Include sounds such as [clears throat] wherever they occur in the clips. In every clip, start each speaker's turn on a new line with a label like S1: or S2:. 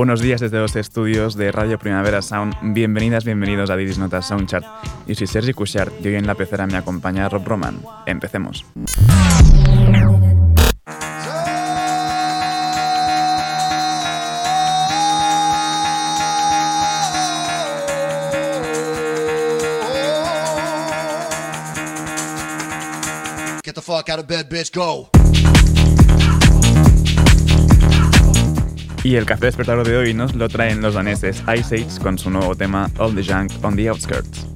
S1: Buenos días desde los estudios de Radio Primavera Sound. Bienvenidas, bienvenidos a Didis Notas Soundchart. Yo soy Sergi Cushart y hoy en la pecera me acompaña Rob Roman. Empecemos. Get the fuck out of bed, bitch, go. Y el café despertador de hoy nos lo traen los daneses Ice Age con su nuevo tema All the Junk on the Outskirts.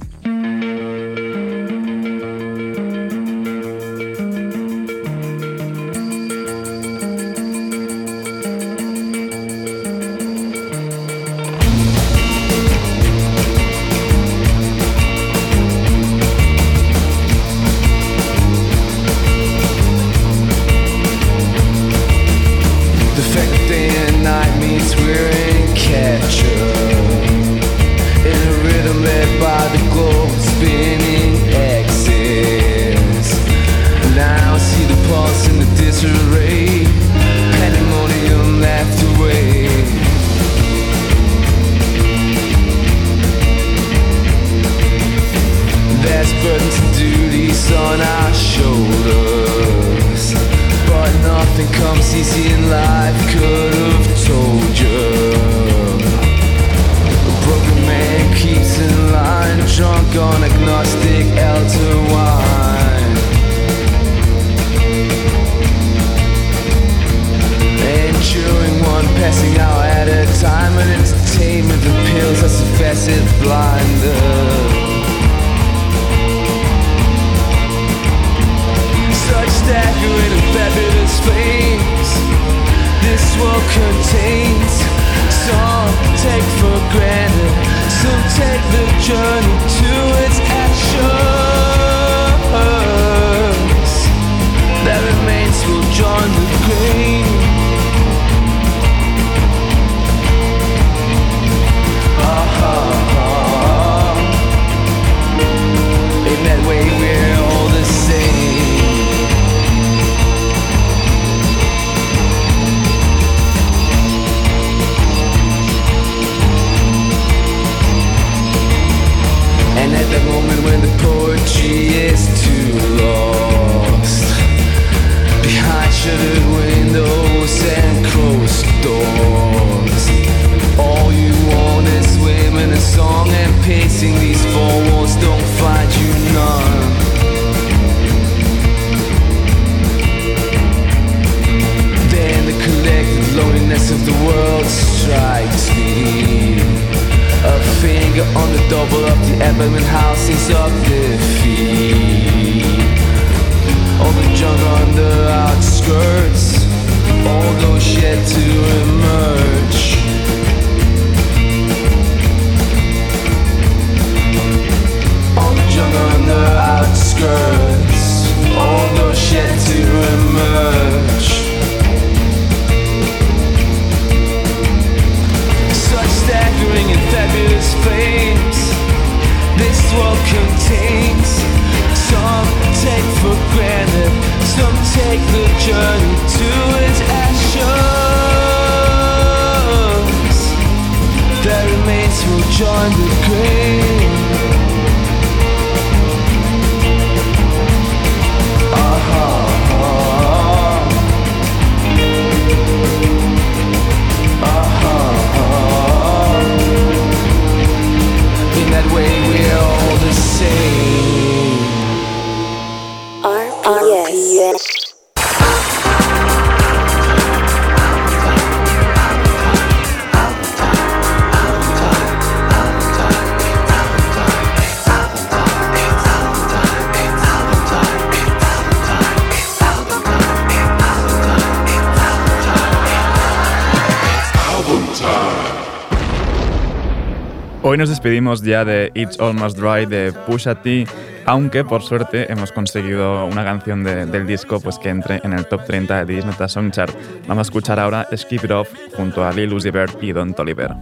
S2: Despedimos ya de It's Almost Dry de Pusha T, aunque por suerte hemos conseguido una canción del disco pues, que entre en el top 30 de Disney Song Chart. Vamos a escuchar ahora Skip It Off junto a Lil Uzi Vert y Don Toliver.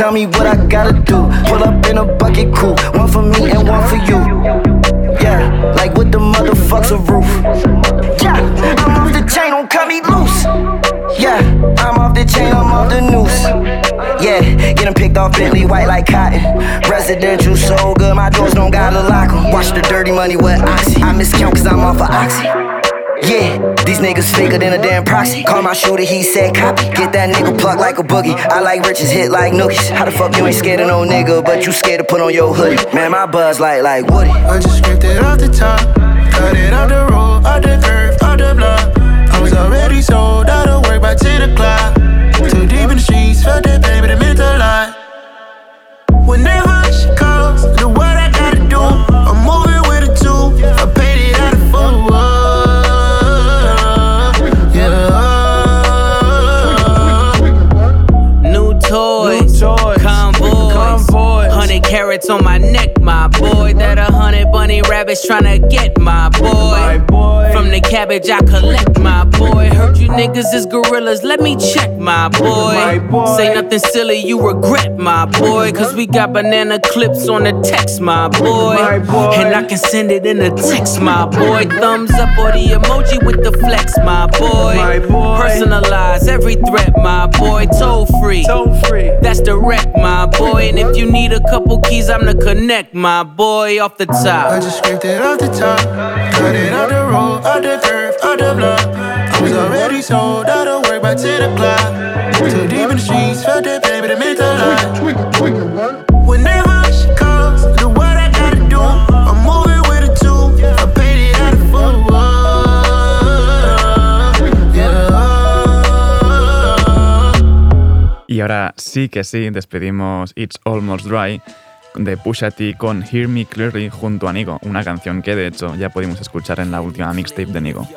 S2: Tell me what I gotta do. Pull up in a bucket coupe, one for me and one for you. Yeah, like what the motherfuck's a roof. Yeah, I'm off the chain, don't cut me loose. Yeah, I'm off the chain, I'm off the noose. Yeah, get them picked off Bentley white like cotton. Residential so good, my doors don't gotta lock them. Watch the dirty money with Oxy. I miscount cause I'm off of Oxy. Yeah, these niggas faker than a damn proxy. Call my shooter, he said copy. Get that nigga plucked like a boogie. I like riches, hit like nookies. How the fuck you ain't scared of no nigga, but you scared to put on your hoodie? Man, my buzz like like Woody. I just scraped it off the top, cut it off the road, off the curve, off the block. I was already sold out of work by 10 o'clock. Too deep in the streets, felt that baby, that meant a lot. Whenever she calls, the what I gotta do,
S3: carrots on my neck, my boy. That a bunny rabbits tryna get my boy. From the cabbage I collect, my boy. Heard you niggas is gorillas, let me check, my boy. Say nothing silly, you regret, my boy. Cause we got banana clips on the text, my boy. And I can send it in a text, my boy. Thumbs up or the emoji with the flex, my boy. Personalize every threat, my boy. Toll free. Toll free. That's direct, my boy. And if you need a couple keys, I'm the connect, my boy, off the top.
S4: I just scraped it off the top, cut it off the road, off the curve, off the block. I was already sold out of work by 10 o'clock. Too deep in the streets, felt that baby, that meant a lot. Whenever she calls, do what I gotta do. I'm moving with a two, I paid it out of four.
S2: Y ahora sí que sí, despedimos It's Almost Dry de Pusha T con Hear Me Clearly junto a Nigo, una canción que de hecho ya pudimos escuchar en la última mixtape de Nigo.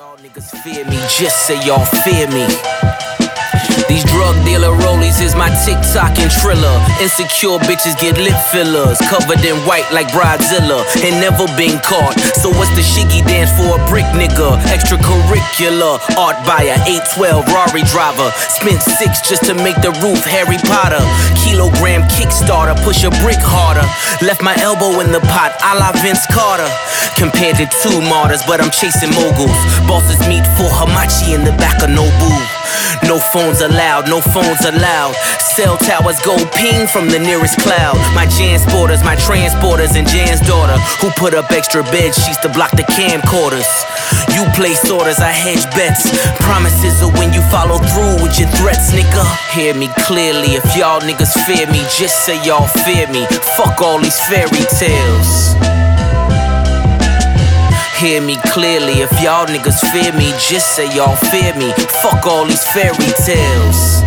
S3: These drug dealer rollies is my TikTok and Triller. Insecure bitches get lip fillers, covered in white like Bridezilla, and never been caught. So what's the shiggy dance for a brick nigga? Extracurricular art buyer, 812 Rari driver. Spent six just to make the roof Harry Potter. Kilogram Kickstarter, push a brick harder. Left my elbow in the pot, a la Vince Carter. Compared to two martyrs, but I'm chasing moguls. Bosses meet for Hamachi in the back of Nobu. No phones allowed, no phones allowed. Cell towers go ping from the nearest cloud. My Jansporters, my transporters, and Jan's daughter, who put up extra bed sheets to block the camcorders. You place orders, I hedge bets. Promises are when you follow through with your threats, nigga. Hear me clearly, if y'all niggas fear me, just say y'all fear me. Fuck all these fairy tales hear me clearly. If y'all niggas fear me, just say y'all fear me. Fuck all these fairy tales.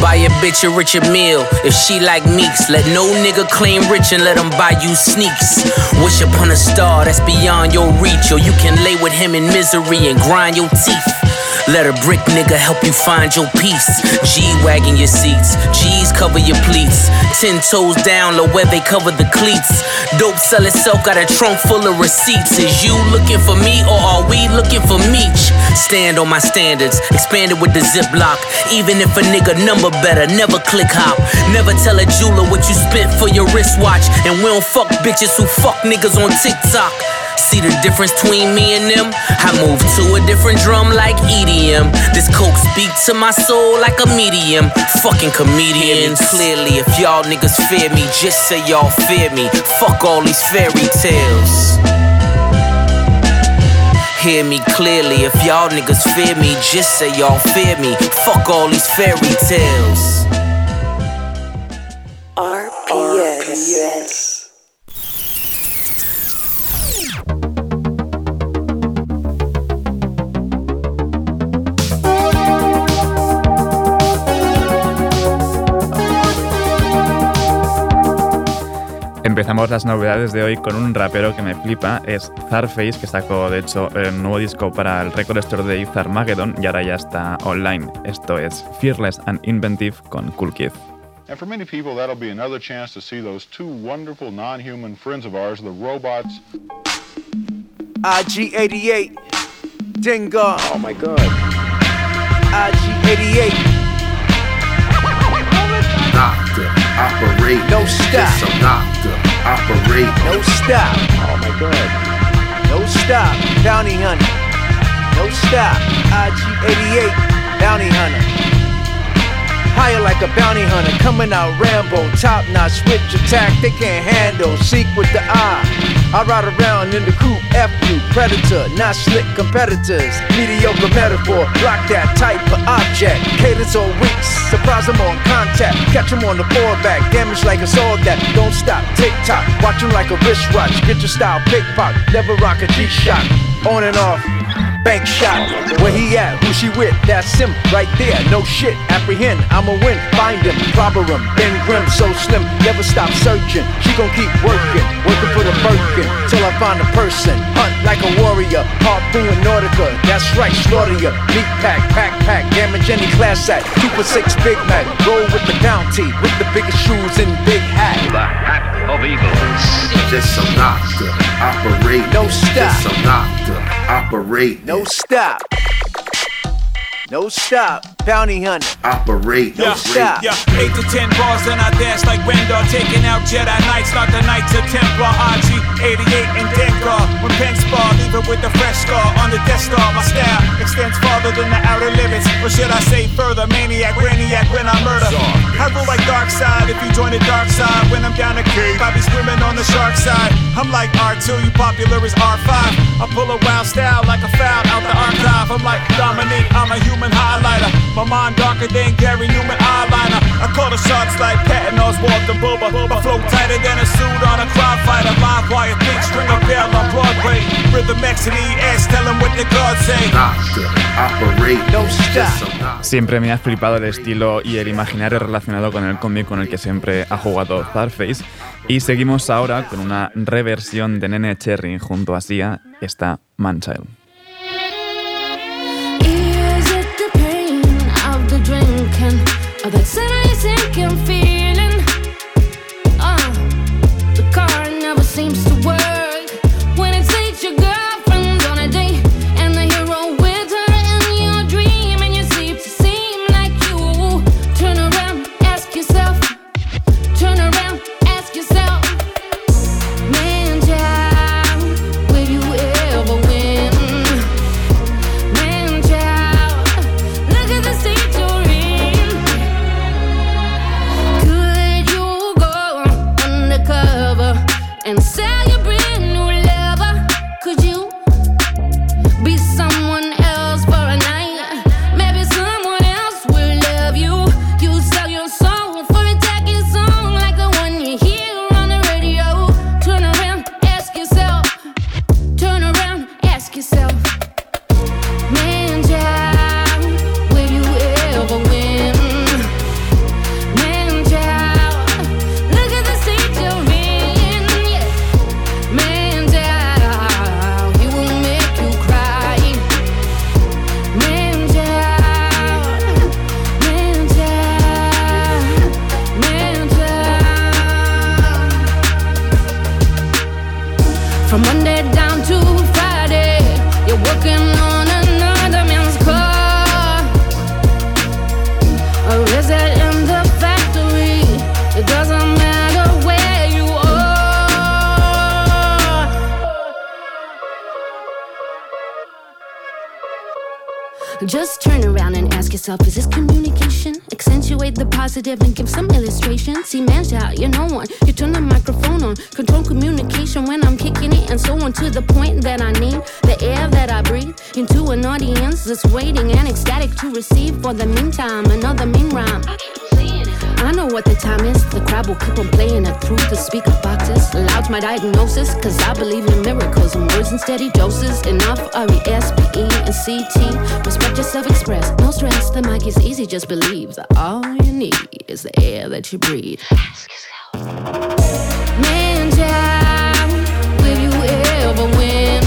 S3: Buy a bitch a Richard meal if she like meeks. Let no nigga claim rich and let him buy you sneaks. Wish upon a star that's beyond your reach, or you can lay with him in misery and grind your teeth. Let a brick nigga help you find your peace. G wagging your seats, G's cover your pleats. Ten toes down, low where they cover the cleats. Dope sell itself, got a trunk full of receipts. Is you looking for me or are we looking for Meech? Stand on my standards, expanded with the ziplock. Even if a nigga number better, never click hop. Never tell a jeweler what you spent for your wristwatch. And we don't fuck bitches who fuck niggas on TikTok. See the difference between me and them? I move to a different drum like EDM. This coke speak to my soul like a medium. Fucking comedians. Clearly, if y'all niggas fear me, just say y'all fear me. Fuck all these fairy tales. hear me clearly. If y'all niggas fear me, just say y'all fear me. Fuck all these fairy tales.
S5: RPS.
S6: Empezamos las novedades de hoy con un rapero que me flipa, es Zarface, que sacó de hecho el nuevo disco para el Record Store de Zarmageddon y ahora ya está online. Esto es Fearless and Inventive con Cool Kid.
S7: And for many people, that'll be another chance to see those two wonderful non human friends of ours, the robots.
S8: IG88, Dingo.
S9: Oh my god.
S8: IG88,
S10: Doctor, operate.
S8: No stop.
S10: Just some doctor, operate.
S8: no stop,
S9: Oh my god.
S8: no stop. Bounty hunter, no stop. IG88, bounty hunter. Higher like a bounty hunter, coming out Rambo, top notch, switch attack, they can't handle. Seek with the eye. I ride around in the coupe, F you, predator, not slick competitors. Mediocre metaphor, block that type of object. Cadence or weeks, surprise them on contact. Catch them on the foreback, damage like a sword that don't stop. Tick tock, watch them like a wristwatch. Get your style pickpock, never rock a G shot. On and off, Bank shot, where he at? Who she with? That's him right there. No shit, apprehend. I'ma win. Find him, clobber him. Ben Grim, so slim, never stop searching. She gon' keep working, working for the Birkin till I find a person. Hunt like a warrior, harpoon Nautica. That's right, slaughter ya. Meat pack, pack, pack, damage any class act. Two for six, Big Mac. Roll with the bounty, with the biggest shoes and big hat. Of eagles.
S10: Just some doctor, operate.
S8: No stop.
S10: Just some doctor, operate.
S8: No stop. No stop. Bounty hunter.
S10: operate.
S8: No stop.
S11: Yeah, 8 to 10 bars, then I dance like Rendar. Taking out Jedi Knights, not the Knights of Templar. RG 88 and Dengar. When pen spar, leave it with the fresh scar on the Death Star. My style extends farther than the outer limits. Or should I say further? Maniac, brainiac when I murder. I rule like dark side if you join the dark side. When I'm down the cave, I be swimming on the shark side. I'm like R2, you popular as R5. I pull a wild style like a foul out the archive. I'm like Dominique, I'm a human highlighter. My mind darker than Gary Newman eyeliner. I call the shots like Patton Oswalt and Bubba. I flow tighter than a suit on a crime fighter. Live wire, thick string of bell on Broadway. Rhythm X and ES, tell 'em what the gods say.
S6: Siempre me ha flipado el estilo y el imaginario relacionado con el cómic con el que siempre ha jugado Zarface. Y seguimos ahora con una reversión de Nene Cherry junto a Sia, está Manchild. but time is. The crowd will keep on playing it through the speaker boxes. Loud's my diagnosis, cause I believe in miracles and words in steady doses. Enough R E S P E and C T. Respect yourself, express. No stress, the mic is easy, just believe that all you need is the air that you breathe. Ask yourself. Man, child, will you ever win?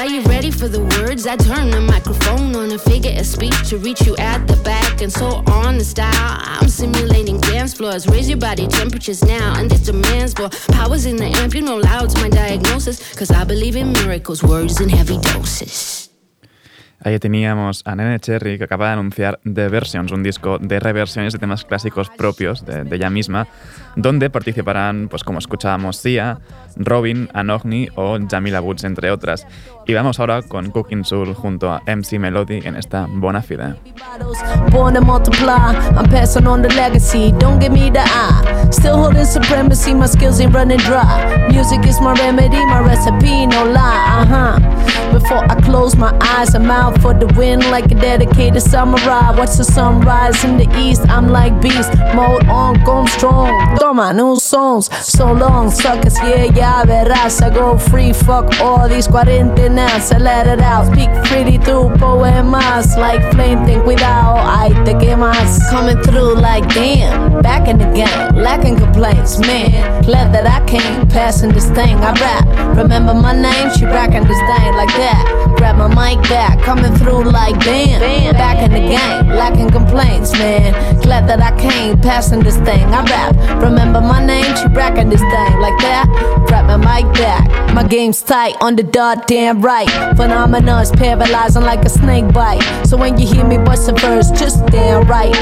S6: Are you ready for the words? I turn the microphone on a figure of speech to reach you at the back and so on the style. I'm simulating dance floors. Raise your body temperatures now and this demands for powers in the amp. You know loud's my diagnosis. Cause I believe in miracles, words in heavy doses.
S5: Ahí teníamos a Nene Cherry que acaba de anunciar The Versions, un disco de reversiones de temas clásicos propios de, de ella misma, donde participarán, pues como escuchábamos, Sia, Robin, Anogni o Jamila Woods, entre otras. Y vamos ahora con Cooking Soul junto a MC Melody en esta Bona Fide.
S12: Born to multiply, I'm passing on the legacy. Don't give me the eye. Still holding supremacy, my skills ain't running dry. Music is my remedy, my recipe, no lie. Uh huh. Before I close my eyes, I'm out for the win like a dedicated samurai. Watch the sunrise in the east, I'm like beast. Mode on, going strong. Toma, new songs. So long, suckers, yeah, ya verás. I go free, fuck all these cuarentenas. I let it out. Speak freely through poemas. Like flame, think without. I te quemas. Coming through like damn. Back in the game, lacking complaints, man. Glad that I came passing this thing. I rap. Remember my name? She racking this thing like that. Grab my mic back, coming through like damn. Back in the game, lacking complaints, man. Glad that I came passing this thing. I rap. Remember my name? She racking this thing like that. Grab my mic back. My game's tight on the dot, damn right. Phenomenon's paralyzing like a snake bite. So when you hear me bust first, just damn right.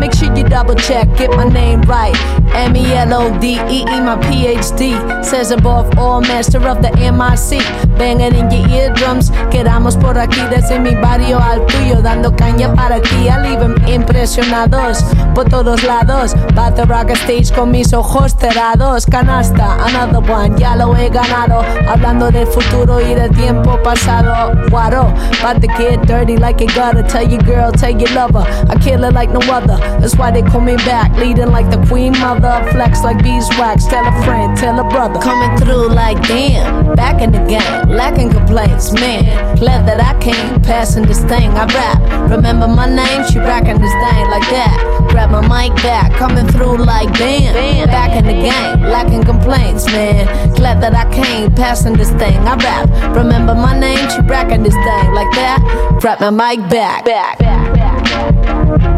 S12: Make sure you double check, get my name right. M E L O D E E, my PhD. Says above all, master of the MIC. Banging in your eardrums. Quedamos por aquí mi barrio al tuyo, dando caña para ti. 'em impresionados por todos lados. To rock stage con mis ojos cerrados. Canasta, another one, ya lo he ganado. Hablando del futuro y del tiempo pasado. Guaro, about to get dirty like you gotta. Tell your girl, tell your lover. I kill it like no other. That's why they call me back. Leading like the queen mother. Flex like beeswax. Tell a friend, tell a brother. Coming through like damn. Back in the game, lacking complaints, man. Glad that I came passing this thing. I rap. Remember my name? She racking this thing like that. Grab my mic back, coming through like bam. Back in the game, lacking complaints, man. Glad that I came passing this thing. I rap. Remember my name? She racking this thing like that. Grab my mic back back. back.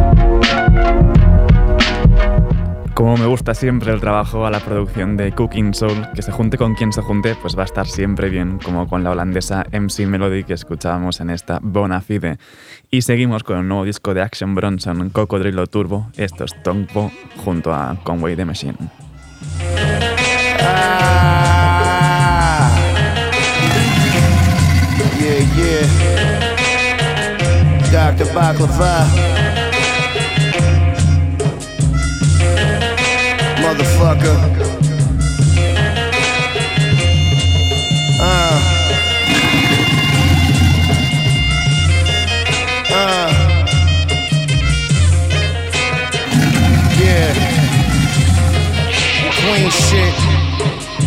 S5: Como me gusta siempre el trabajo a la producción de Cooking Soul, que se junte con quien se junte, pues va a estar siempre bien, como con la holandesa MC Melody que escuchábamos en esta Bona Fide. Y seguimos con el nuevo disco de Action Bronson, Cocodrilo Turbo, esto es Tongpo, junto a Conway the Machine.
S8: Baklava. Motherfucker. Uh. Uh. Yeah. Queen shit.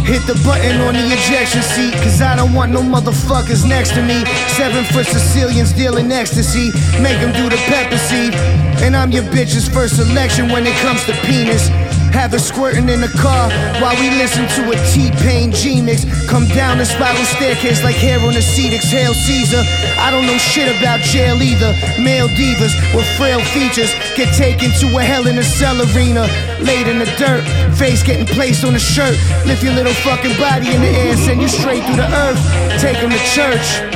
S8: Hit the button on the ejection seat, cause I don't want no motherfuckers next to me. Seven foot Sicilians dealing ecstasy, make them do the pepper seed. And I'm your bitch's first selection when it comes to penis.
S13: Have it squirting in the car while we listen to a T-Pain G-Mix. Come down the spiral staircase like hair on a seat, exhale Caesar. I don't know shit about jail either. Male divas with frail features get taken to a hell in a cell arena. Laid in the dirt, face getting placed on a shirt. Lift your little fucking body in the air, send you straight through the earth. Take them to church.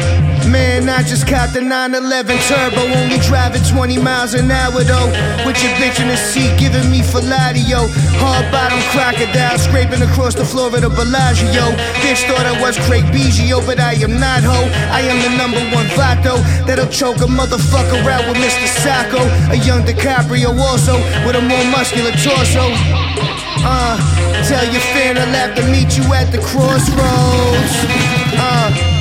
S13: Man, I just caught the 911 turbo, only driving 20 miles an hour though. With your bitch in the seat, giving me Filatio. Hard bottom crocodile, scraping across the floor of the Bellagio. Bitch thought I was Craig Biggio, but I am not ho. I am the number one vato that'll choke a motherfucker out with Mr. Sacco. A young DiCaprio also with a more muscular torso. Uh, tell your fan I'll have to meet you at the crossroads.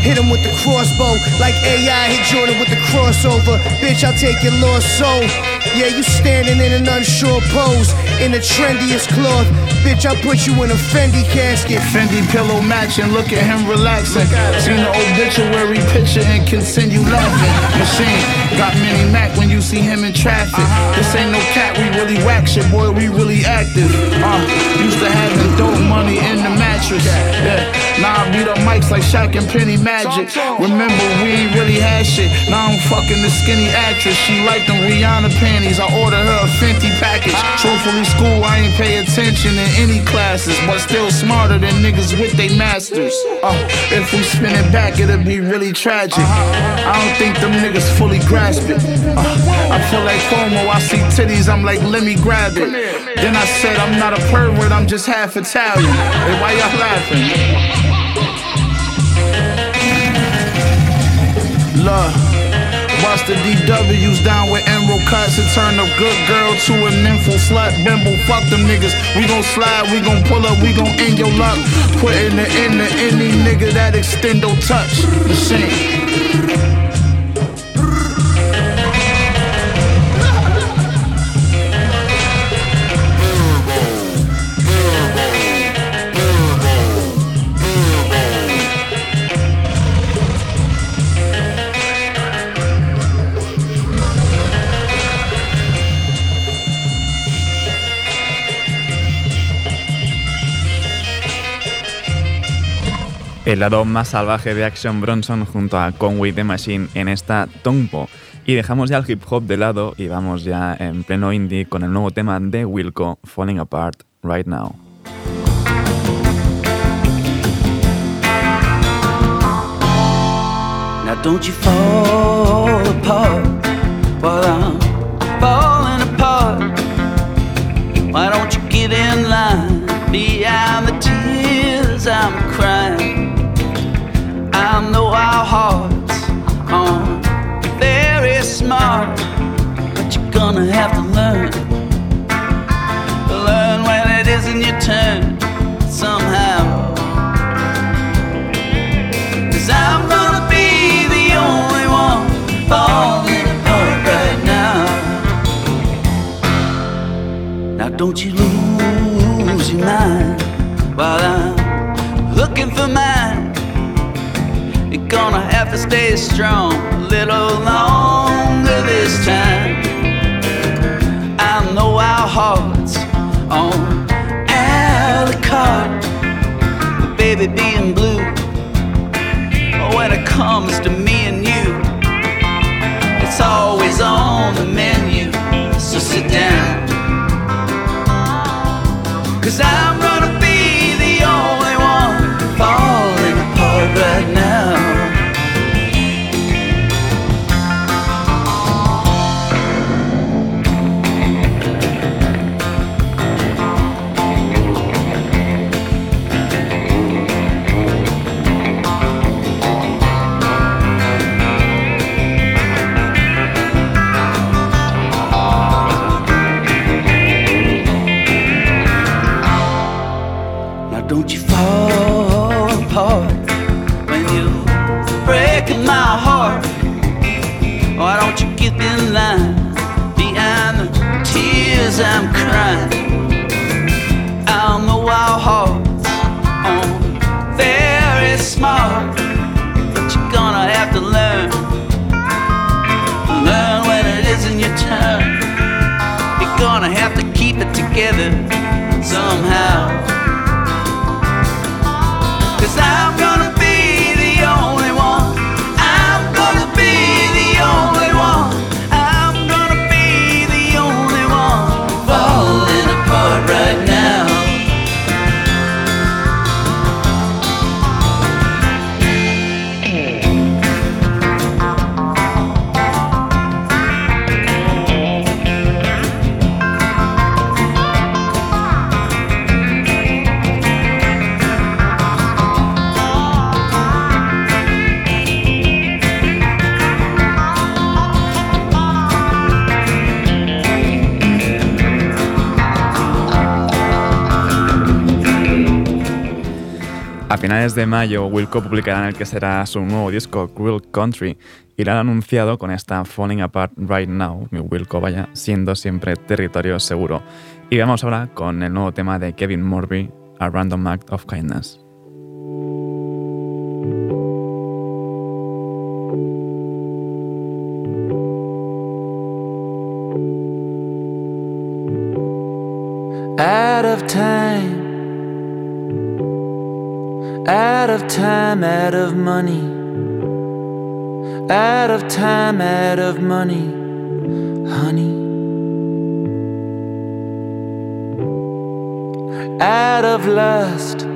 S13: Hit him with the crossbow, like AI hit Jordan with the crossover. Bitch, I'll take your lost soul. Yeah, you standing in an unsure pose, in the trendiest cloth. Bitch, I'll put you in a Fendi casket.
S14: Fendi pillow matching, look at him relaxing. Seen the obituary picture and continue laughing. Machine got mini Mac when you see him in traffic. This ain't no cat, we really whack shit, boy, we really active. Uh, used to have the dope money in the mattress. Yeah, now I beat up mics like Shaq and Penny Magic. Remember, we ain't really had shit. Now I'm fucking the skinny actress. She like them Rihanna panties. I ordered her a Fenty package. Truthfully, school, I ain't pay attention in any classes, but still smarter than niggas with they masters. Uh, if we spin it back, it'll be really tragic. I don't think them niggas fully grasp it. Uh, I feel like FOMO, I see titties, I'm like, let me grab it. Then I said, I'm not a pervert, I'm just half Italian. Hey, why y'all laughing? Love. Bust the DWs down with emerald cuts and turn a good girl to a nympho slut. Bimbo, fuck them niggas. We gon' slide, we gon' pull up, we gon' end your luck. Put in the in the any nigga that extendo touch. The Machine.
S5: El lado más salvaje de Action Bronson junto a Conway the Machine en esta Tongpo. Y dejamos ya el hip hop de lado y vamos ya en pleno indie con el nuevo tema de Wilco, Falling Apart Right Now.
S15: Now don't you fall apart while I'm falling apart. Why don't you get in the don't you lose your mind while I'm looking for mine. You're gonna have to stay strong a little longer this time. I know our hearts on a carte, but baby, being blue. When it comes to keep it together somehow. Cause I'm gonna
S5: finales de mayo, Wilco publicará el que será su nuevo disco, Cruel Country, y lo han anunciado con esta Falling Apart Right Now, mi Wilco vaya siendo siempre territorio seguro. Y vamos ahora con el nuevo tema de Kevin Morby, A Random Act of Kindness.
S16: Out of time, out of time, out of money, out of time, out of money, honey. Out of lust,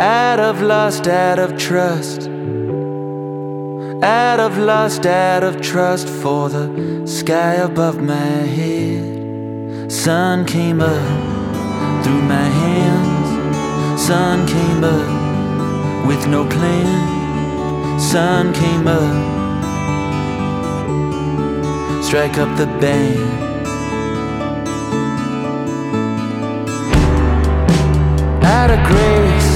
S16: out of lust, out of trust. Out of lust, out of trust for the sky above my head. Sun came up through my hands. Sun came up with no plan. Sun came up. Strike up the band. Out of grace.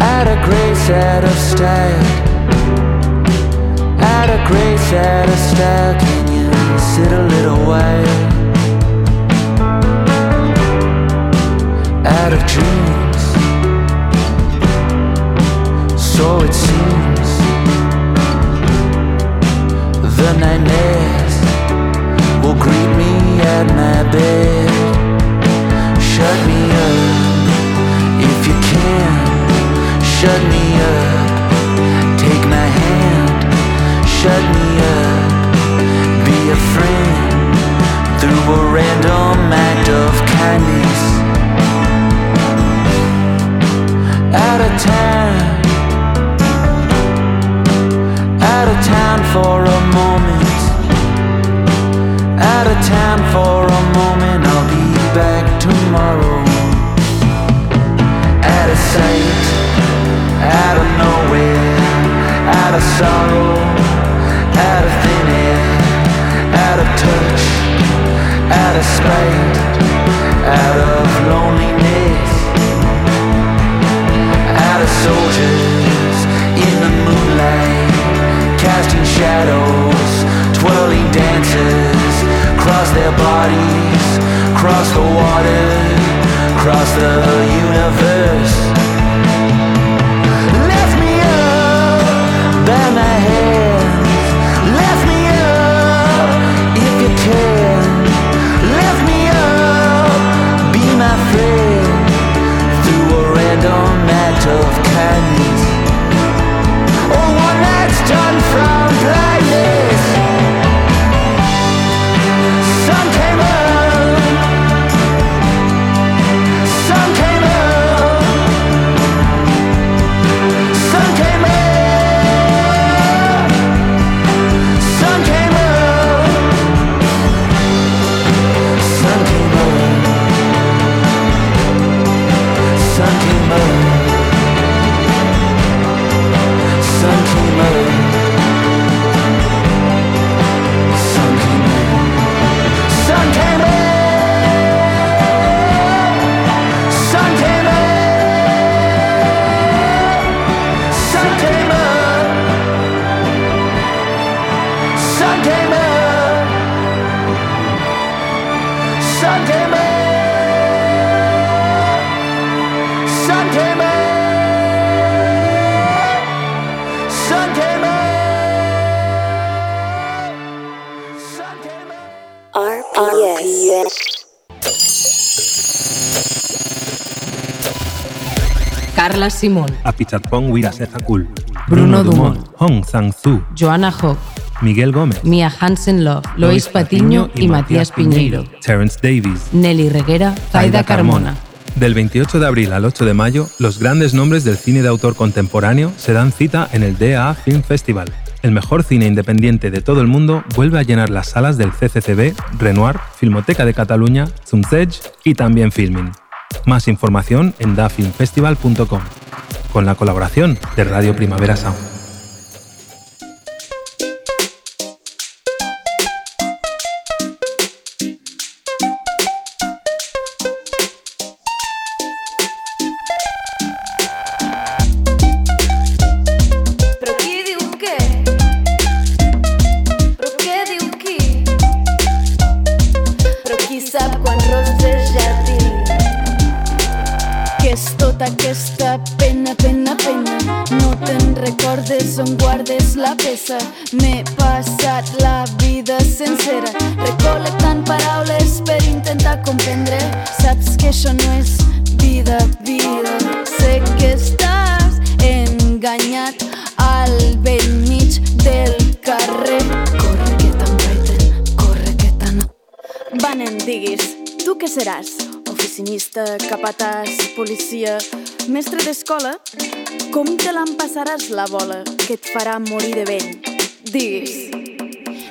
S16: Out of grace, out of style. Out of grace, out of style. Can you sit a little while? Dreams. So it seems. The nightmares will greet me at my bed. Shut me up if you can. Shut me up. Take my hand. Shut me up. Be a friend through a random act of kindness. Out of time. Out of town for a moment. Out of town for a moment. I'll be back tomorrow. Out of sight. Out of nowhere. Out of sorrow. Out of thin air. Out of touch. Out of spite. Out of loneliness. Soldiers in the moonlight, casting shadows, twirling dancers, cross their bodies, cross the water, cross the universe.
S17: Carla Simón,
S18: Apichatpong Wirasethakul,
S17: Bruno Dumont,
S18: Hong Sang-Soo,
S17: Joana Hawk,
S18: Miguel Gómez,
S17: Mia Hansen Love, Lois Patiño y Matías Piñeiro,
S18: Terence Davies,
S17: Nelly Reguera, Zaida Carmona.
S18: Del 28 de abril al 8 de mayo, los grandes nombres del cine de autor contemporáneo se dan cita en el DA Film Festival. El mejor cine independiente de todo el mundo vuelve a llenar las salas del CCCB, Renoir, Filmoteca de Cataluña, Zumzeg y también Filmin. Más información en dafilmfestival.com, con la colaboración de Radio Primavera Sound.
S6: M'he passat la vida sencera, recol·lectant paraules per intentar comprendre. Saps que això no és vida, vida. Sé que estàs enganyat al vell mig del carrer. Corre que t'embaiten, corre que t'an... Va, nen, diguis, tu què seràs? Oficinista, capatàs, policia, mestre d'escola? Com te l'empassaràs la bola que et farà morir de vell? Diguis.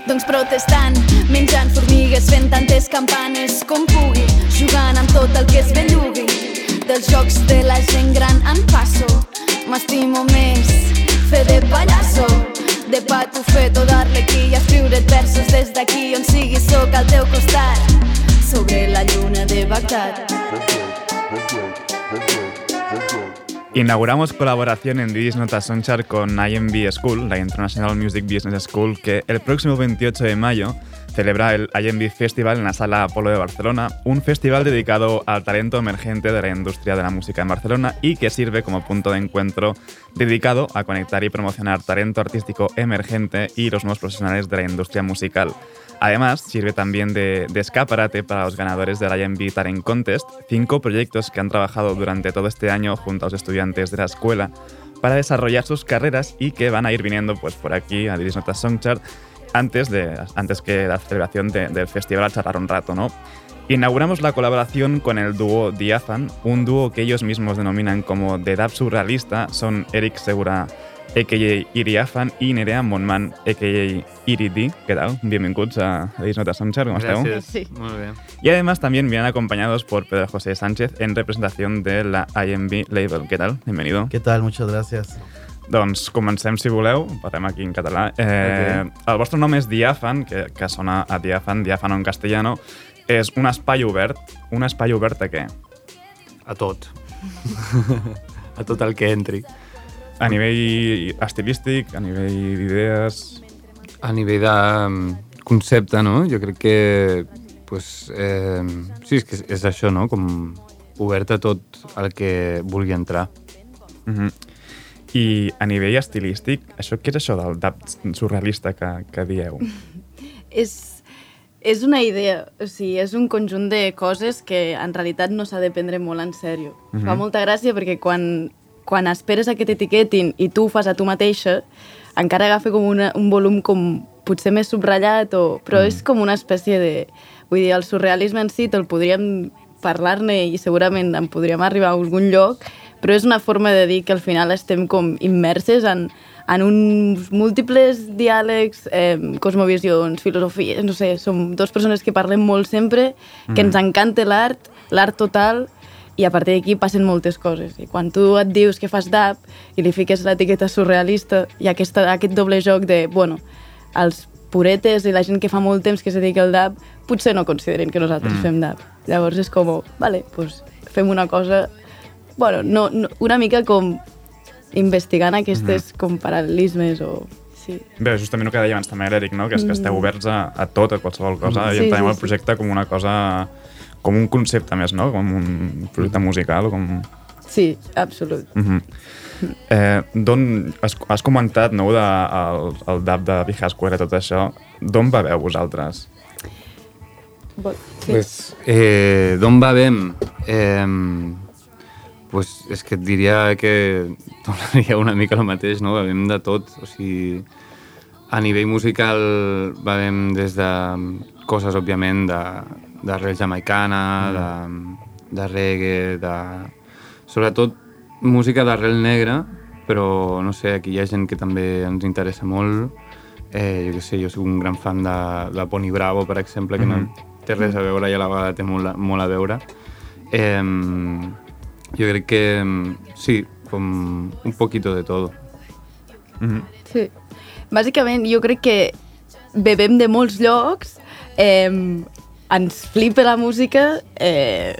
S6: Doncs protestant, menjant formigues, fent tantes campanes com pugui, jugant amb tot el que es bellugui. Dels jocs de la gent gran en passo, m'estimo més fer de pallasso. De patufet o d'arlequí i escriure versos des d'aquí on sigui sóc al teu costat sobre la lluna de Bagdad.
S5: Inauguramos colaboración en Didis Nota Sonchar con IMB School, la International Music Business School, que el próximo 28 de mayo celebra el IMB Festival en la Sala Apolo de Barcelona, un festival dedicado al talento emergente de la industria de la música en Barcelona y que sirve como punto de encuentro dedicado a conectar y promocionar talento artístico emergente y los nuevos profesionales de la industria musical. Además, sirve también de, de, escaparate para los ganadores del IMB Talent Contest, cinco proyectos que han trabajado durante todo este año junto a los estudiantes de la escuela para desarrollar sus carreras y que van a ir viniendo pues, por aquí a Diris Notas Songchart antes, de, antes que la celebración de, del festival charlar un rato, ¿no? Inauguramos la colaboración con el dúo Diafan, un dúo que ellos mismos denominan como The Dub Surrealista, son Eric Segura a.k.a. Iriafan, i Nerea Montman, a.k.a. Iridi. ¿Qué tal? Bienvenidos a Disnota Sonchar, ¿cómo esteu?
S19: Gracias. Sí. Muy bien.
S5: Y además también vienen acompañados por Pedro José Sánchez en representación de la IMB Label. ¿Qué tal? Bienvenido.
S20: ¿Qué tal? Muchas gracias.
S5: Doncs comencem, si voleu, parlem aquí en català. Eh, okay. El vostre nom és Diafan, que, que sona a Diafan, Diafano en castellano. És un espai obert. Un espai obert a què?
S19: A tot. [laughs] a tot el que entri.
S5: A nivell estilístic, a nivell d'idees...
S19: A nivell de um, concepte, no? Jo crec que pues, eh, sí, és que és això, no? Com obert a tot el que vulgui entrar.
S5: Mm -hmm. I a nivell estilístic, això què és això del dub surrealista que, que dieu? [laughs]
S21: és, és una idea, o sigui, és un conjunt de coses que en realitat no s'ha de prendre molt en sèrio. Mm -hmm. Fa molta gràcia perquè quan quan esperes a que t'etiquetin i tu ho fas a tu mateixa, encara agafa com una, un volum com potser més subratllat, o, però mm. és com una espècie de... Vull dir, el surrealisme en si te'l podríem parlar-ne i segurament en podríem arribar a algun lloc, però és una forma de dir que al final estem com immerses en, en uns múltiples diàlegs, eh, cosmovisions, filosofies, no sé, som dues persones que parlem molt sempre, que mm. ens encanta l'art, l'art total, i a partir d'aquí passen moltes coses. I quan tu et dius que fas dub i li fiques l'etiqueta surrealista i aquesta, aquest doble joc de, bueno, els puretes i la gent que fa molt temps que se dedica al dub potser no consideren que nosaltres mm. fem dub. Llavors és com, vale, pues fem una cosa, bueno, no, no, una mica com investigant aquestes mm. com paral·lelismes o... Sí.
S5: Bé, justament el que deia abans també l'Eric, no? que és que esteu oberts a, a tot, a qualsevol cosa, mm. sí, i entenem sí, el projecte sí. com una cosa com un concepte més, no? Com un projecte musical, com...
S21: Sí, absolut.
S5: Uh -huh. eh, D'on, has, has comentat, no?, de, el, el DAP de Vieja Escuela, tot això. D'on va veu vosaltres?
S19: Sí. Pues, eh, d'on va vem? Eh, pues és que et diria que [laughs] tornaria una mica el mateix, no? Vem de tot, o sigui, a nivell musical vem des de coses, òbviament, de, d'arrel jamaicana, mm. de, de reggae, de... sobretot música d'arrel negra, però no sé, aquí hi ha gent que també ens interessa molt. Eh, jo què sé, jo soc un gran fan de, de Pony Bravo, per exemple, que mm -hmm. no mm-hmm. té res a veure i a la vegada té molt, molt a veure. Eh, jo crec que sí, com un poquito de todo.
S21: Mm -hmm. Sí. Bàsicament, jo crec que bebem de molts llocs, eh, ens flipa la música, eh,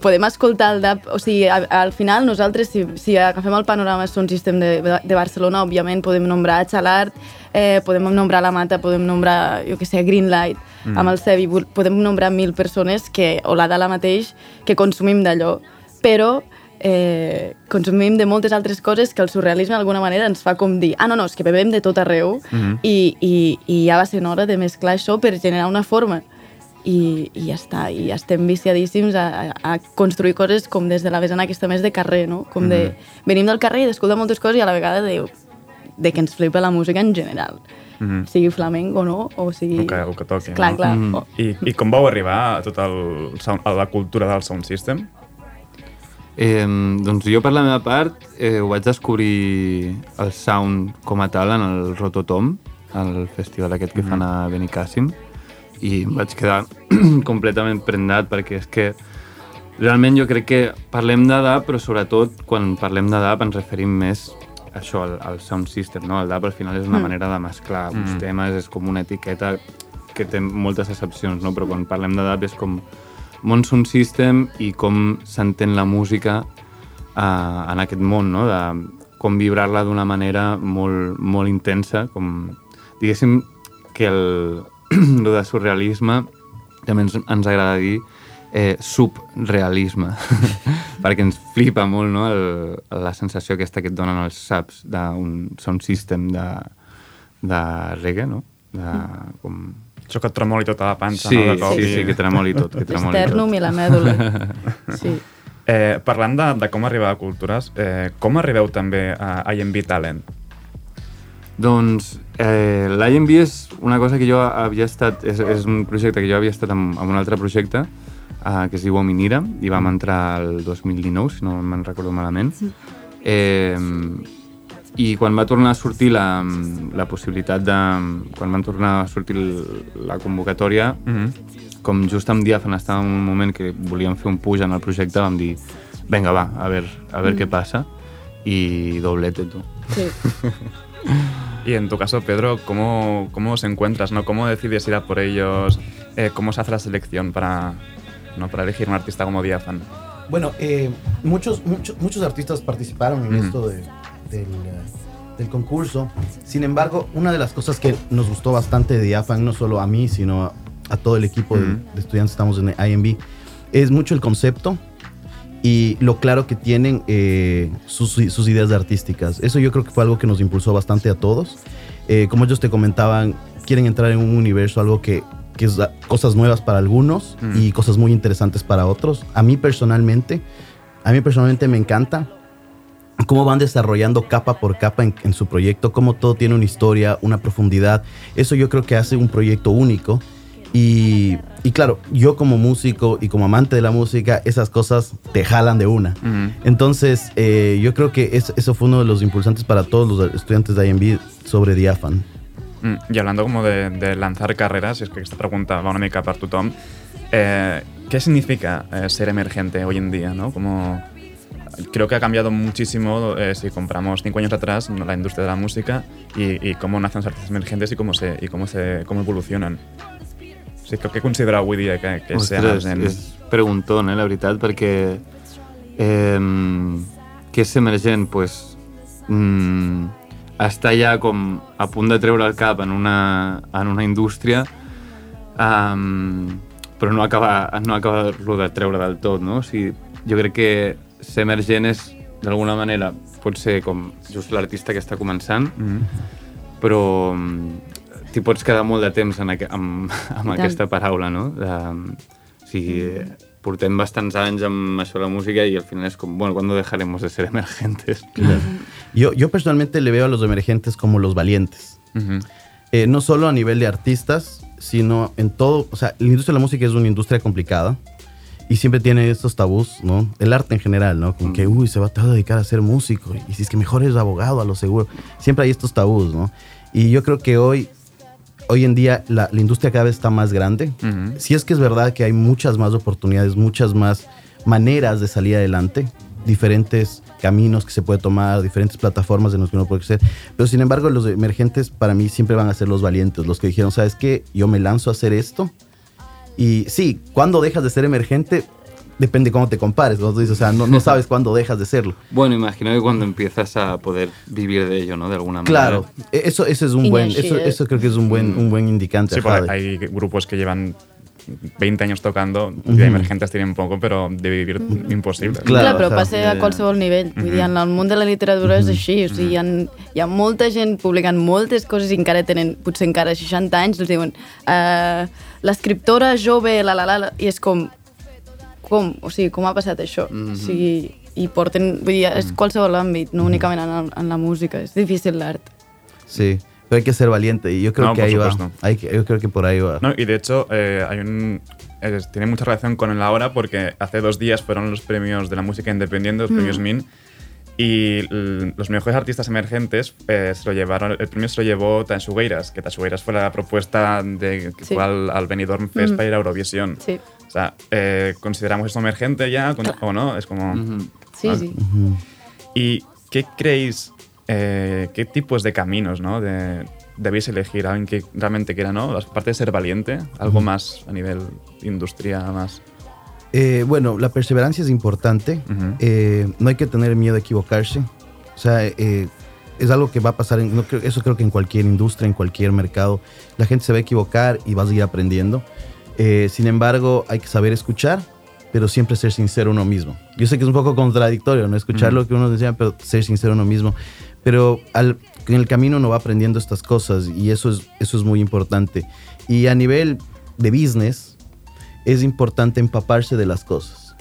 S21: podem escoltar el DAP, o sigui, al, al final nosaltres, si, si agafem el panorama Sound System de, de Barcelona, òbviament podem nombrar Xalart, eh, podem nombrar La Mata, podem nombrar, jo que sé, Greenlight, mm. amb el Sebi, podem nombrar mil persones que, o la de la mateix, que consumim d'allò, però eh, consumim de moltes altres coses que el surrealisme d'alguna manera ens fa com dir ah, no, no, és que bebem de tot arreu
S5: Mhm.
S21: i, i, i ja va ser hora de mesclar això per generar una forma i, i ja està, i estem viciadíssims a, a, construir coses com des de la vessant aquesta més de carrer, no? Com de... Venim del carrer i d'escoltar moltes coses i a la vegada de, de que ens flipa la música en general.
S5: Mhm.
S21: Sigui flamenc o no, o sigui...
S5: El que, el que toqui.
S21: Clar,
S5: no?
S21: clar.
S5: Mm.
S21: O-
S5: I, I com vau arribar a tot el, a la cultura del sound system?
S19: Eh, doncs jo per la meva part eh, ho vaig descobrir el sound com a tal en el Rototom, el festival aquest que fan a Benicàssim, i em vaig quedar [clears throat] completament prendat perquè és que realment jo crec que parlem de DAP, però sobretot quan parlem de DAP ens referim més a això, al, al sound system, no? El DAP al final és una
S5: Mm.
S19: manera de mesclar uns
S5: Mm.
S19: temes, és com una etiqueta que té moltes excepcions, no? Però quan parlem de DAP és com món sound system i com s'entén la música eh, en aquest món, no? De com vibrar-la d'una manera molt, molt intensa, com diguéssim que el, [clears throat] lo de surrealisme també ens, ens agrada dir eh, subrealisme, [laughs] perquè ens flipa molt no? el, la sensació aquesta que et donen els saps d'un sound system de, de reggae, no? De, com...
S5: Això que et tremoli tota la panxa,
S19: Sí,
S5: no? De cop
S19: sí,
S5: i-
S19: sí, que tremoli tot, que [laughs] tremoli
S21: L'esternum i la mèdula. [laughs] Sí.
S5: Eh, parlant de, de com arribar a cultures, eh, com arribeu també a IMB Talent?
S19: Doncs eh, l'IMB és una cosa que jo havia estat, és, és un projecte que jo havia estat amb, amb un altre projecte eh, que es diu Ominira i vam entrar el 2019, si no me'n recordo malament. Eh, I quan va tornar a sortir la, la possibilitat de... Quan van tornar a sortir la convocatòria,
S5: Mhm.
S19: com just amb Diàfan estava en un moment que volíem fer un puj en el projecte, vam dir, venga, va, a ver, a ver
S21: Mm.
S19: qué pasa. Y doblete, tú.
S21: Sí. [laughs]
S5: Y en tu caso, Pedro, ¿cómo, cómo os encuentras? ¿no? ¿Cómo decides ir a por ellos? Eh, ¿Cómo se hace la selección para, ¿no? para elegir un artista como Diafan?
S22: Bueno, eh, muchos, muchos, muchos artistas participaron en
S5: Ujú.
S22: esto de- del, del concurso. Sin embargo, una de las cosas que nos gustó bastante de Diafan, no solo a mí, sino a, a todo el equipo de- de, estudiantes que estamos en IMB, es mucho el concepto y lo claro que tienen eh, sus, sus ideas artísticas. Eso yo creo que fue algo que nos impulsó bastante a todos. Eh, como ellos te comentaban, quieren entrar en un universo, algo que, que es cosas nuevas para algunos
S5: Mm.
S22: y cosas muy interesantes para otros. A mí personalmente, a mí personalmente me encanta cómo van desarrollando capa por capa en, en su proyecto, cómo todo tiene una historia, una profundidad. Eso yo creo que hace un proyecto único. Y, y claro, yo como músico y como amante de la música, esas cosas te jalan de una. Entonces, eh, yo creo que es- eso fue uno de los impulsantes para todos los estudiantes de IMB sobre Diafan.
S5: Mm, Y hablando como de, de lanzar carreras, es que esta pregunta va una mica per tothom, eh, ¿qué significa eh, ser emergente hoy en día? ¿no? Como, creo que ha cambiado muchísimo eh, si compramos cinco años atrás la industria de la música y, y cómo nacen los artistas emergentes y cómo, se, y cómo, se, cómo evolucionan. Sí, què, què considereu avui dia que, que ser
S19: Ostres,
S5: emergent?
S19: és preguntón, eh, la veritat, perquè eh, què és ser emergent? Pues, mm, està ja com a punt de treure el cap en una, en una indústria um, però no acaba, no acaba-lo de treure del tot, no? O sigui, jo crec que ser emergent és, d'alguna manera, pot ser com just l'artista que està començant,
S5: Mm.
S19: però mm, t'hi pots quedar molt de temps en aqu amb, [laughs] amb aquesta paraula, no? De, o sigui, portem bastants anys amb això de la música i al final és com, bueno, ¿cuándo dejaremos de ser emergentes? [laughs]
S22: Yo, yo personalmente le veo a los emergentes como los valientes. Eh, no solo a nivel de artistas, sino en todo. O sea, la industria de la música es una industria complicada y siempre tiene estos tabús, ¿no? El arte en general, ¿no? Como que, uy, se va a dedicar a ser músico y si es que mejor eres abogado, a lo seguro. Siempre hay estos tabús, ¿no? Y yo creo que hoy, hoy en día la, la industria cada vez está más grande. Si es que es verdad que hay muchas más oportunidades, muchas más maneras de salir adelante, diferentes caminos que se puede tomar, diferentes plataformas en las que uno puede crecer. Pero sin embargo, los emergentes para mí siempre van a ser los valientes, los que dijeron, ¿sabes qué? Yo me lanzo a hacer esto. Y sí, cuando dejas de ser emergente, depende cómo te compares. Dices, o sea, no, no sabes [laughs] cuándo dejas de serlo.
S19: Bueno, imagino que cuando empiezas a poder vivir de ello, ¿no? De alguna manera.
S22: Claro, e- eso, eso es un buen, eso, eso creo que es un buen, un buen indicante.
S5: Sí, porque hay grupos que llevan 20 años tocando,
S22: Ujú.
S5: de emergentes tienen poco, però de vivir impossible.
S21: Clar, però passa a qualsevol nivell. Vull dir, en el món de la literatura és així. O sigui, hi ha, hi ha molta gent publicant moltes coses i encara tenen, potser encara 60 anys, els diuen uh, l'escriptora jove, la, la, la, la, i és com, com? O sigui, com ha passat això?
S22: Mhm.
S21: O sigui, i porten, vull dir, és qualsevol àmbit, no únicament en, en la música. És difícil l'art.
S22: Sí, pero hay que ser valiente y yo creo
S5: No,
S22: que
S5: por
S22: ahí
S5: supuesto.
S22: va. Hay que, yo creo que por ahí va.
S5: No, y de hecho, eh, hay un, es- tiene mucha relación con el ahora porque hace dos días fueron los premios de la música independiente, los
S21: Mm.
S5: premios MIN, y los mejores artistas emergentes eh, se lo llevaron, el premio se lo llevó Tansugueiras, que Tansugueiras fue la propuesta de que
S21: Sí.
S5: fue al, al Benidorm Fest
S21: Mm.
S5: para ir a Eurovisión.
S21: Sí.
S5: O sea, eh, ¿consideramos esto emergente ya o no? Es como...
S21: Sí,
S5: Vale.
S21: sí.
S5: ¿Y qué creéis, eh, qué tipos de caminos ¿no? de, debéis elegir? Alguien que realmente quiera, ¿no? Aparte de ser valiente, algo más a nivel industria, más...
S22: Eh, bueno, la perseverancia es importante. Eh, no hay que tener miedo a equivocarse. O sea, eh, es algo que va a pasar, en, no creo- eso creo que en cualquier industria, en cualquier mercado, la gente se va a equivocar y va a seguir aprendiendo. Eh, sin embargo, hay que saber escuchar, pero siempre ser sincero uno mismo. Yo sé que es un poco contradictorio, no escuchar lo que uno decía, pero ser sincero uno mismo. Pero al, en el camino uno va aprendiendo estas cosas y eso es, eso es muy importante. Y a nivel de business, es importante empaparse de las cosas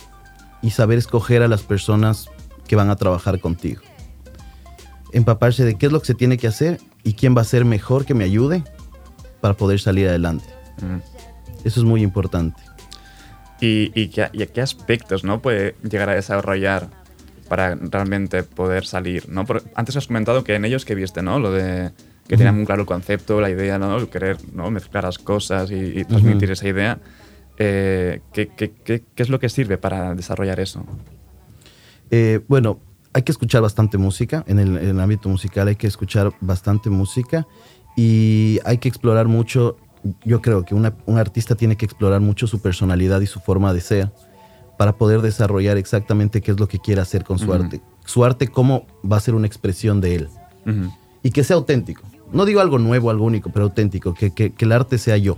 S22: y saber escoger a las personas que van a trabajar contigo. Empaparse de qué es lo que se tiene que hacer y quién va a ser mejor que me ayude para poder salir adelante. Eso es muy importante.
S5: ¿Y, y qué, y qué aspectos ¿no? puede llegar a desarrollar para realmente poder salir? ¿no? Por- antes has comentado que en ellos que viste, ¿no? Lo de que tenían muy claro el concepto, la idea, ¿no? El querer ¿no? mezclar las cosas y, y transmitir esa idea. Eh, ¿qué, qué, qué, qué es lo que sirve para desarrollar eso?
S22: Eh, bueno, hay que escuchar bastante música. En el, en el ámbito musical hay que escuchar bastante música y hay que explorar mucho. Yo creo que una- un artista tiene que explorar mucho su personalidad y su forma de ser para poder desarrollar exactamente qué es lo que quiere hacer con su
S5: Ujú.
S22: arte. Su arte, cómo va a ser una expresión de él.
S5: Ujú.
S22: Y que sea auténtico. No digo algo nuevo, algo único, pero auténtico. Que, que- que el arte sea yo.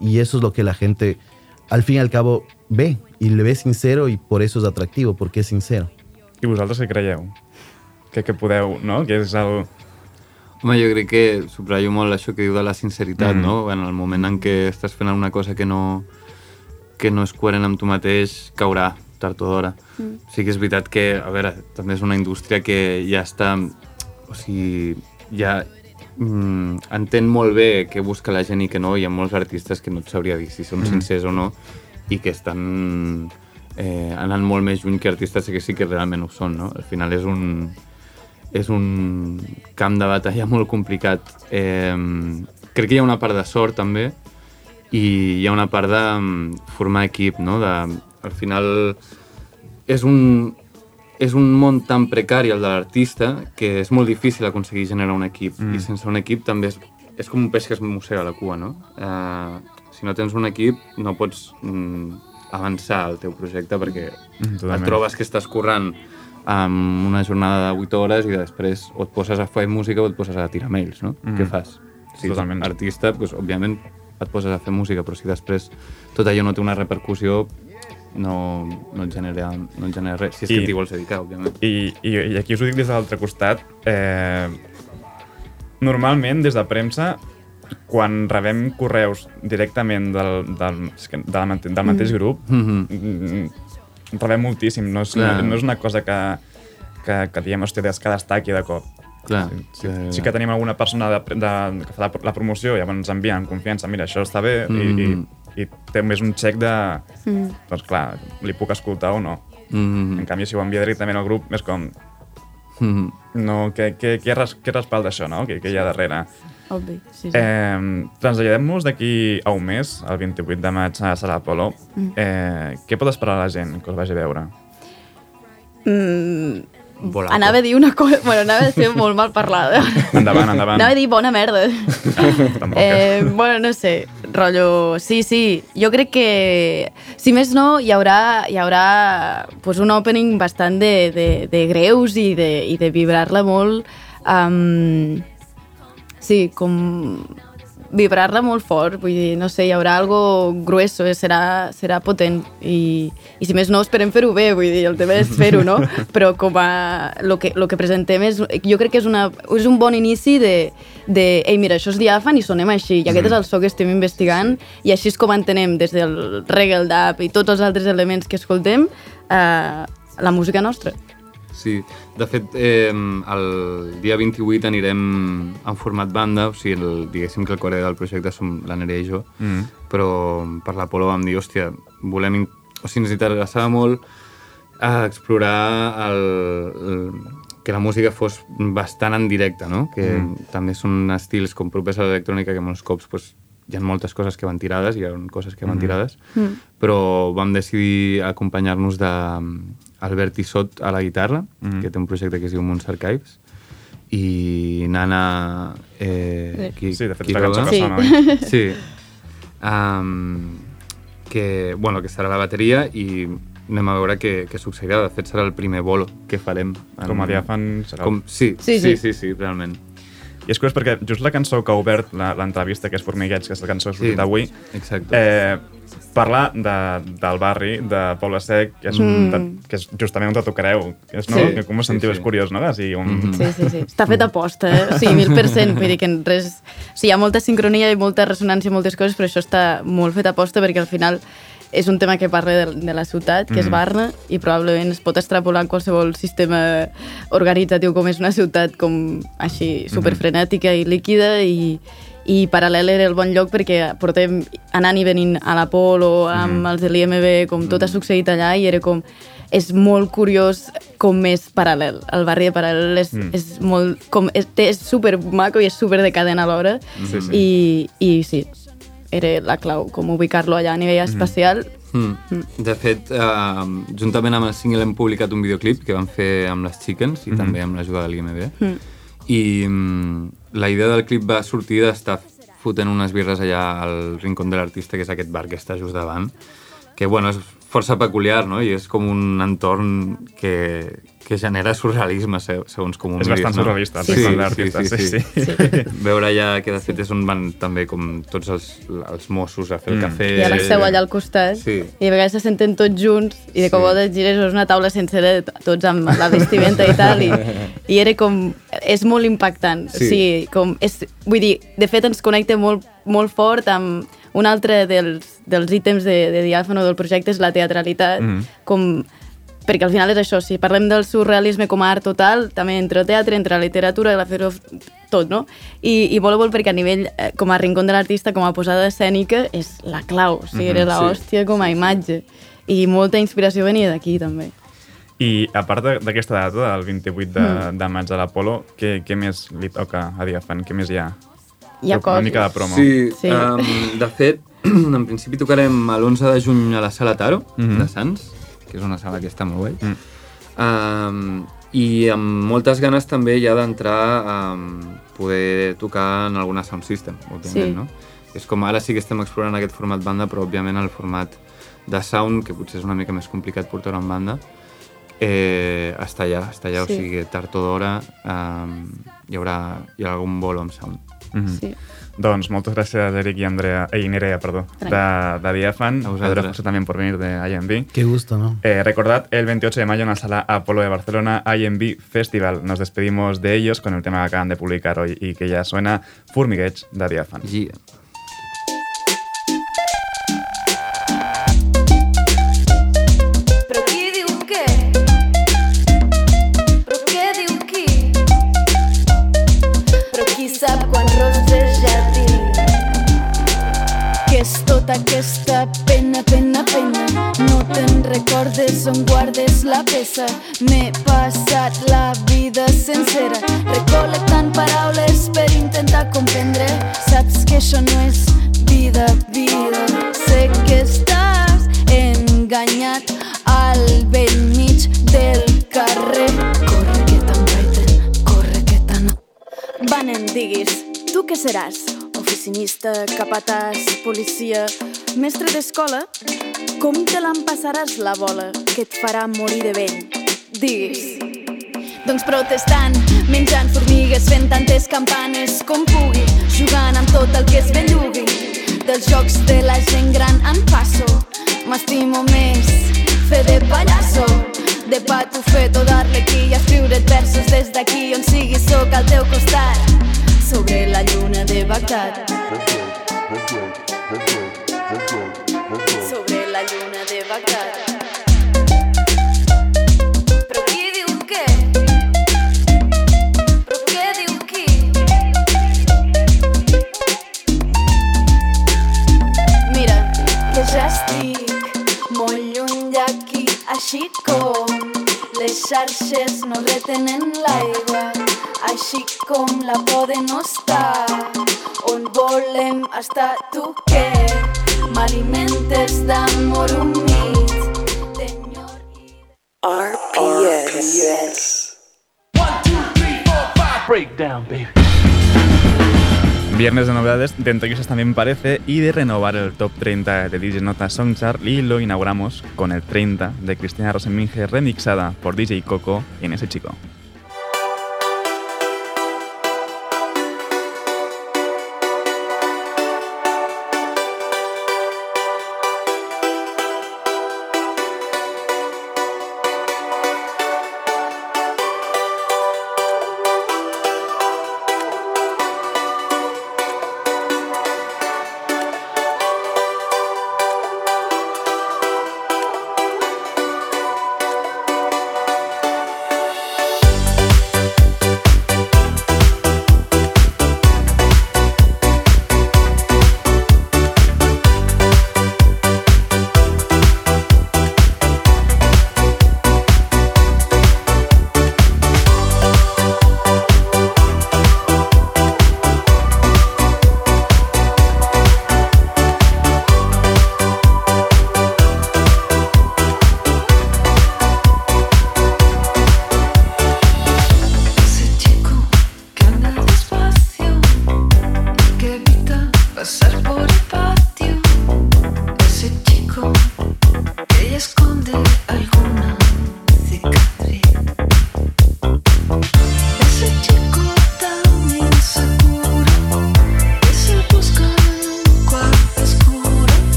S22: Y eso es lo que la gente, al fin y al cabo, ve. Y le ve sincero y por eso es atractivo, porque es sincero.
S5: I vosaltres què creieu? Que, que podeu, no? Que és el...
S19: Home, jo crec que subratllo molt això que diu de la sinceritat,
S5: Mm.
S19: no? En el moment en què estàs fent una cosa que no, que no és coherent amb tu mateix, caurà tard o d'hora.
S21: Mm.
S19: Sí que és veritat que, a veure, també és una indústria que ja està... O sigui, ja mm, entén molt bé què busca la gent i que no. Hi ha molts artistes que no et sabria dir si són
S5: Mm.
S19: sincers o no i que estan eh, anant molt més lluny que artistes que sí que realment ho són, no? Al final és un, és un camp de batalla [laughs] molt complicat. Eh, crec que hi ha una part de sort també i hi ha una part de mm, formar equip, no? De, al final és un, és un món tan precari el de l'artista que és molt difícil aconseguir generar un equip
S5: Mm.
S19: i sense un equip també és, és com un peix que es mossega la cua, no? Eh, si no tens un equip no pots mm, avançar el teu projecte perquè
S5: Mm, totalment.
S19: et trobes que estàs currant amb una jornada de 8 hores i després o et poses a fer música o et poses a tirar mails, no?
S5: Mm.
S19: Què fas? Si ets
S5: Totalment.
S19: artista, doncs, òbviament et poses a fer música, però si després tot allò no té una repercussió, no, no, et, genera, no et genera res. Si és
S5: I-
S19: que t'hi vols dedicar, òbviament.
S5: I, i, I aquí us ho dic des de l'altre costat. Eh, normalment, des de premsa, quan rebem correus directament del, del, és que de la, mate- del mateix
S19: Mm.
S5: grup,
S19: Mhm.
S5: mm, rebem moltíssim. No és,
S19: Clar.
S5: no, no és una cosa que, que, que diem, hòstia, des que destaqui de cop.
S19: Clar,
S5: Sí, sí,
S19: que-
S5: sí que tenim alguna persona de, de, que fa la, la promoció i llavors ens envia amb confiança, mira, això està bé,
S19: Mhm.
S5: i, i, i té més un xec de...
S21: Mm.
S5: Doncs clar, li puc escoltar o no.
S19: Mhm.
S5: En canvi, si ho envia directament al grup, és com...
S19: Mhm.
S5: No, què, què, què, res, què respalda això, no? Què, què hi ha darrere?
S21: Obvi, sí, sí.
S5: Eh, Traslladem-nos d'aquí a un mes, el 28 de maig a Sala Apolo.
S21: Mm.
S5: Eh, què pot esperar la gent que us vagi a veure?
S21: Mm,
S19: Volaco.
S21: anava a dir una cosa... Bueno, anava a ser molt mal parlada. [laughs]
S5: Endavant, endavant.
S21: Anava a dir bona merda. [laughs]
S5: Tampoc.
S21: Eh, bueno, no sé, rotllo... Sí, sí, jo crec que, si més no, hi haurà, hi haurà pues, un opening bastant de, de, de greus i de, i de vibrar-la molt. Um, sí, com vibrar-la molt fort, vull dir, no sé, hi haurà algo grueso, eh, serà, serà potent i, i si més no esperem fer-ho bé, vull dir, el tema és fer-ho, no? [laughs] Però com a lo que, lo que presentem és, jo crec que és, una, és un bon inici de, de ei, mira, això és diàfan i sonem així, i aquest és el so que estem investigant i així és com entenem des del reggae, el dub i tots els altres elements que escoltem eh, la música nostra.
S19: Sí, de fet, eh, el dia 28 anirem en format banda, o sigui, el, diguéssim que el core del projecte som la Nerea i jo,
S5: Mm.
S19: però per l'Apolo vam dir, hòstia, volem... O sigui, ens interessava molt eh, explorar el, el, que la música fos bastant en directe, no? Que
S5: Mm.
S19: també són estils com propers a l'electrònica que molts cops pues, hi ha moltes coses que van tirades, hi ha coses que van
S5: Mhm.
S19: tirades,
S21: Mm.
S19: però vam decidir acompanyar-nos d'Albert Issot a la guitarra,
S5: Mhm.
S19: que té un projecte que es diu Moons Archives, i Nana... Eh,
S5: Sí. Sí, de fet,
S19: qui
S5: la cançó que sona, oi? [laughs]
S19: Sí. Um, que, bueno, que serà la bateria i anem a veure què, què succeirà. De fet, serà el primer bolo que farem. en-
S5: Com a diàfan serà...
S19: Com, sí,
S5: Sí,
S19: sí,
S5: sí.
S19: sí, sí, sí, realment.
S5: I és curiós perquè just la cançó que ha obert la- l'entrevista, que és Formiguets, que és la cançó que ha sortit
S19: Sí,
S5: avui,
S19: exacte.
S5: eh, parla de, del barri de Poble Sec, que és, un,
S21: Mm.
S5: de, que és justament on te tocareu. Que és, no?
S21: Sí.
S5: Que com ho sentiu?
S19: Sí, sí.
S5: És curiós, no? Sigui un...
S21: Sí, sí, sí. Està fet a posta, eh? O sigui, mil per cent. Vull dir que en res... O sigui, hi ha molta sincronia i molta ressonància i moltes coses, però això està molt fet a posta perquè al final és un tema que parla de, de la ciutat, que és
S5: Mm.
S21: Barna, i probablement es pot extrapolar qualsevol sistema organitzatiu com és una ciutat com així superfrenètica i líquida i, i paral·lel era el bon lloc perquè portem anant i venint a l'Apolo, amb
S5: Mm.
S21: els de l'IMB, com tot ha succeït allà i era com és molt curiós com és paral·lel. El barri de paral·lel és,
S5: Mm.
S21: és molt... Com, és, és super maco i és super decadent alhora.
S19: Sí, sí.
S21: I, I sí, era la clau, com ubicar-lo allà a nivell espacial.
S19: Mm. De fet, eh, juntament amb el single hem publicat un videoclip que vam fer amb les Chickens i
S5: Mhm.
S19: també amb l'ajuda de l'IMB.
S21: Mm.
S19: I mm, la idea del clip va sortir d'estar fotent unes birres allà al Rincón de l'Artista, que és aquest bar que està just davant, que bueno, és força peculiar, no? I és com un entorn que, que genera surrealisme, se- segons com ho
S5: És bastant
S19: no?
S5: surrealista, el Rincón de l'Artista, sí, sí. [laughs]
S19: Veure allà que de fet és on van també com tots els, els Mossos a fer el
S5: Mm.
S19: cafè.
S21: I a la seu allà al costat.
S19: Sí.
S21: I a vegades se senten tots junts i de cop sí. gires és una taula sencera de tots amb la vestimenta i tal. I, [laughs] i era com... És molt impactant.
S19: Sí.
S21: O sigui, com és, vull dir, de fet ens connecta molt, molt fort amb un altre dels, dels ítems de, de diàfano del projecte és la teatralitat.
S5: Mhm.
S21: Com, perquè al final és això, si parlem del surrealisme com a art total, també entre el teatre, entre la literatura, la fer tot, no? I, i molt perquè a nivell, eh, com a rincón de l'artista, com a posada escènica, és la clau, o sigui,
S5: Mhm,
S21: era la
S5: sí.
S21: hòstia com a imatge. I molta inspiració venia d'aquí, també.
S5: I a part de- d'aquesta data, del 28 de,
S21: Mm.
S5: de maig a l'Apolo, què, què més li toca a Diafan? Què més hi ha?
S21: Hi ha
S5: Una
S21: coses.
S5: mica de promo.
S19: Sí,
S21: Sí.
S19: Um, de fet, [clears throat] en principi tocarem l'11 de juny a la Sala Taro,
S5: Mhm.
S19: de Sants, que és una sala que està molt guai.
S5: Mm.
S19: Um, I amb moltes ganes també ja d'entrar a um, poder tocar en alguna sound system, òbviament,
S21: Sí.
S19: no? És com ara sí que estem explorant aquest format banda, però òbviament el format de sound, que potser és una mica més complicat portar en banda, eh, està allà, està allà,
S21: Sí.
S19: o sigui, tard o d'hora um, hi, haurà, hi haurà algun bolo amb sound.
S5: Mhm.
S21: Sí.
S5: Doncs moltes gràcies, Eric i Andrea, eh, i Nerea, perdó, de, de Diafan. A
S19: vosaltres.
S5: José también por venir de IMB.
S22: Qué gusto, ¿no?
S5: Eh, recordad, el 28 de mayo en la sala Apolo de Barcelona, IMB Festival. Nos despedimos de ellos con el tema que acaban de publicar hoy y que ya suena Formiguets de Diafan.
S19: Yeah.
S12: Recordes on guardes la peça? M'he passat la vida sencera recol·lectant paraules per intentar comprendre. Saps que això no és vida, vida. Sé que estàs enganyat al vell mig del carrer. Corre que t'embaiten, corre que t'han... Vanen, diguis, tu què seràs? Oficinista, capatàs, policia, mestre d'escola? Com te l'empassaràs la bola que et farà morir de vell? Diguis.
S21: Doncs protestant, menjant formigues, fent tantes campanes com pugui, jugant amb tot el que es bellugui. Dels jocs de la gent gran en passo, m'estimo més fer de pallasso. De patufeto, d'arlequí i escriure't versos des d'aquí on sigui sóc al teu costat sobre la lluna de Bagdad. Sobre la lluna de Bagdad. Què? Què així com les xarxes no retenen l'aigua, així com la poden no estar on volem estar tu que m'alimentes d'amor humit
S23: RPS.
S5: Breakdown, baby.
S24: Viernes de novedades dentro de también parece y de renovar el top 30 de DJ Nota Songchart y lo inauguramos con el 30 de Cristina Rosenminge remixada por DJ Coco en ese chico.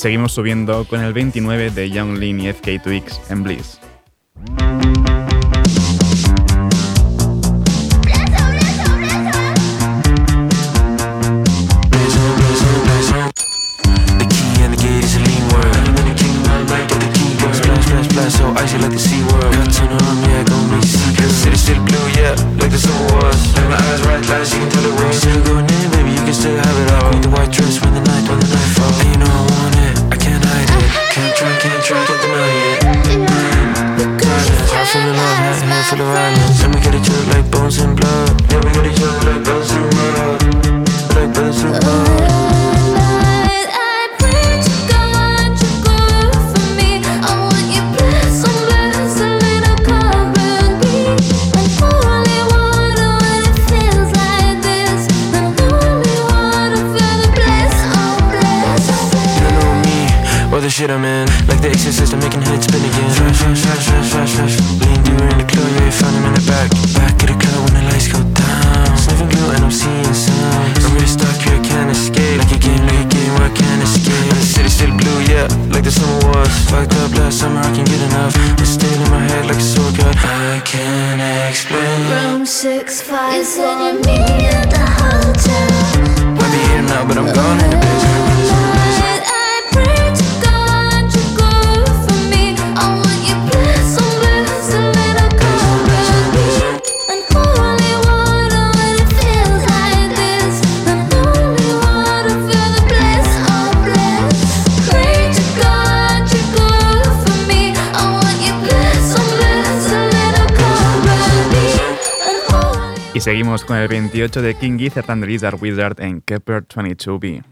S24: Seguimos subiendo con el 29 de Young Lean y FK Twix en Bliss.
S20: Up last summer, I can't get enough. It's staying in my head like a sore cut. I can't explain.
S6: Room six five. You said me at the hotel.
S20: Might be here now, but I'm gone in the basement.
S24: Y
S25: seguimos con el 28 de King Gizzard and the Lizard Wizard en Kepler 22B.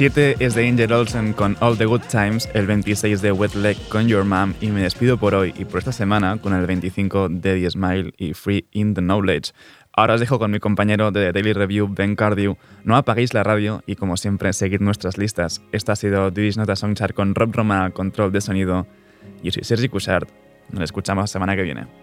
S25: 17 es de Angel Olsen con All the Good Times, el 26 de Wet Leg con Your Mom y me despido por hoy y por esta semana con el 25 de The Smile y Free in the Knowledge. Ahora os dejo con mi compañero de The Daily Review, Ben Cardew. No apaguéis la radio y como siempre seguid nuestras listas. Esta ha sido Diddy's Nota Songchart con Rob Roma, control de sonido. Yo soy Sergi Cushart. Nos escuchamos la semana que viene.